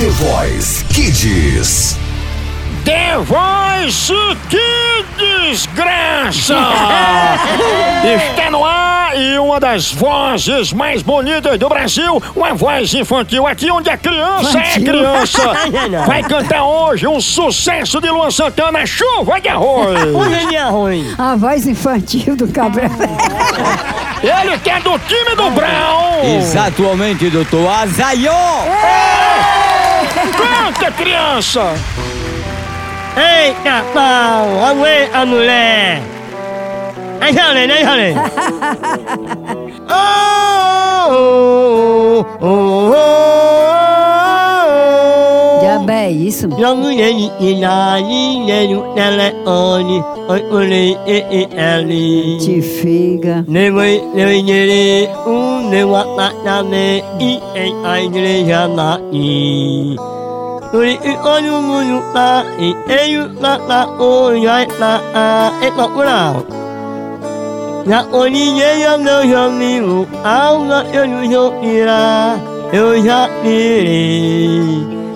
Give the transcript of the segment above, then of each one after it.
The Voice Kids. The Voice que desgraça! Está no ar e uma das vozes mais bonitas do Brasil, uma voz infantil aqui onde a criança é Infantil. criança. Vai cantar hoje um sucesso de Luan Santana, Chuva de Arroz. Hoje é ruim. A voz infantil do Cabral. Ele que é do time do Brown. Exatamente, doutor Azaiô. Canta, criança. Eita pau, aguê a mulher. Aí, Jalen, aí, Jalen. E e ali. Te figa. Um e e. Uri i olho mundo tá e eu lá lá o já lá a e procurau. Já olhei eu não já vi o alma eu não já irá eu já irei.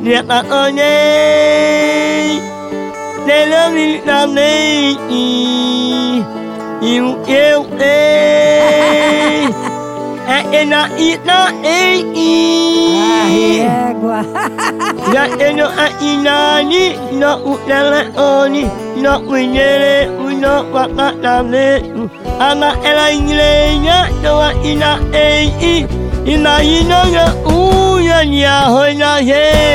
Já olhei, dele me damei e o eu ei. É na ina ei. Égua. Ya eno a inani no utelefoni no unyere uno wakatame ama ela inglenya no a ina ei ina ino ya uya nya hoina hei da da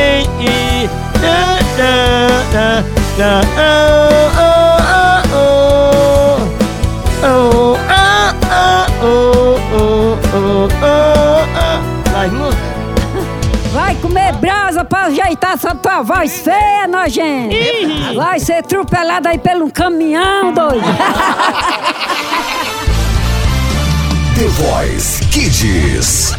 da da oh oh oh oh ah ah oh oh oh oh ah Vai, comer brasa pra ajeitar essa tua voz feia, nojenta. Vai ser atropelada aí pelo caminhão, doido. The Voice Kids.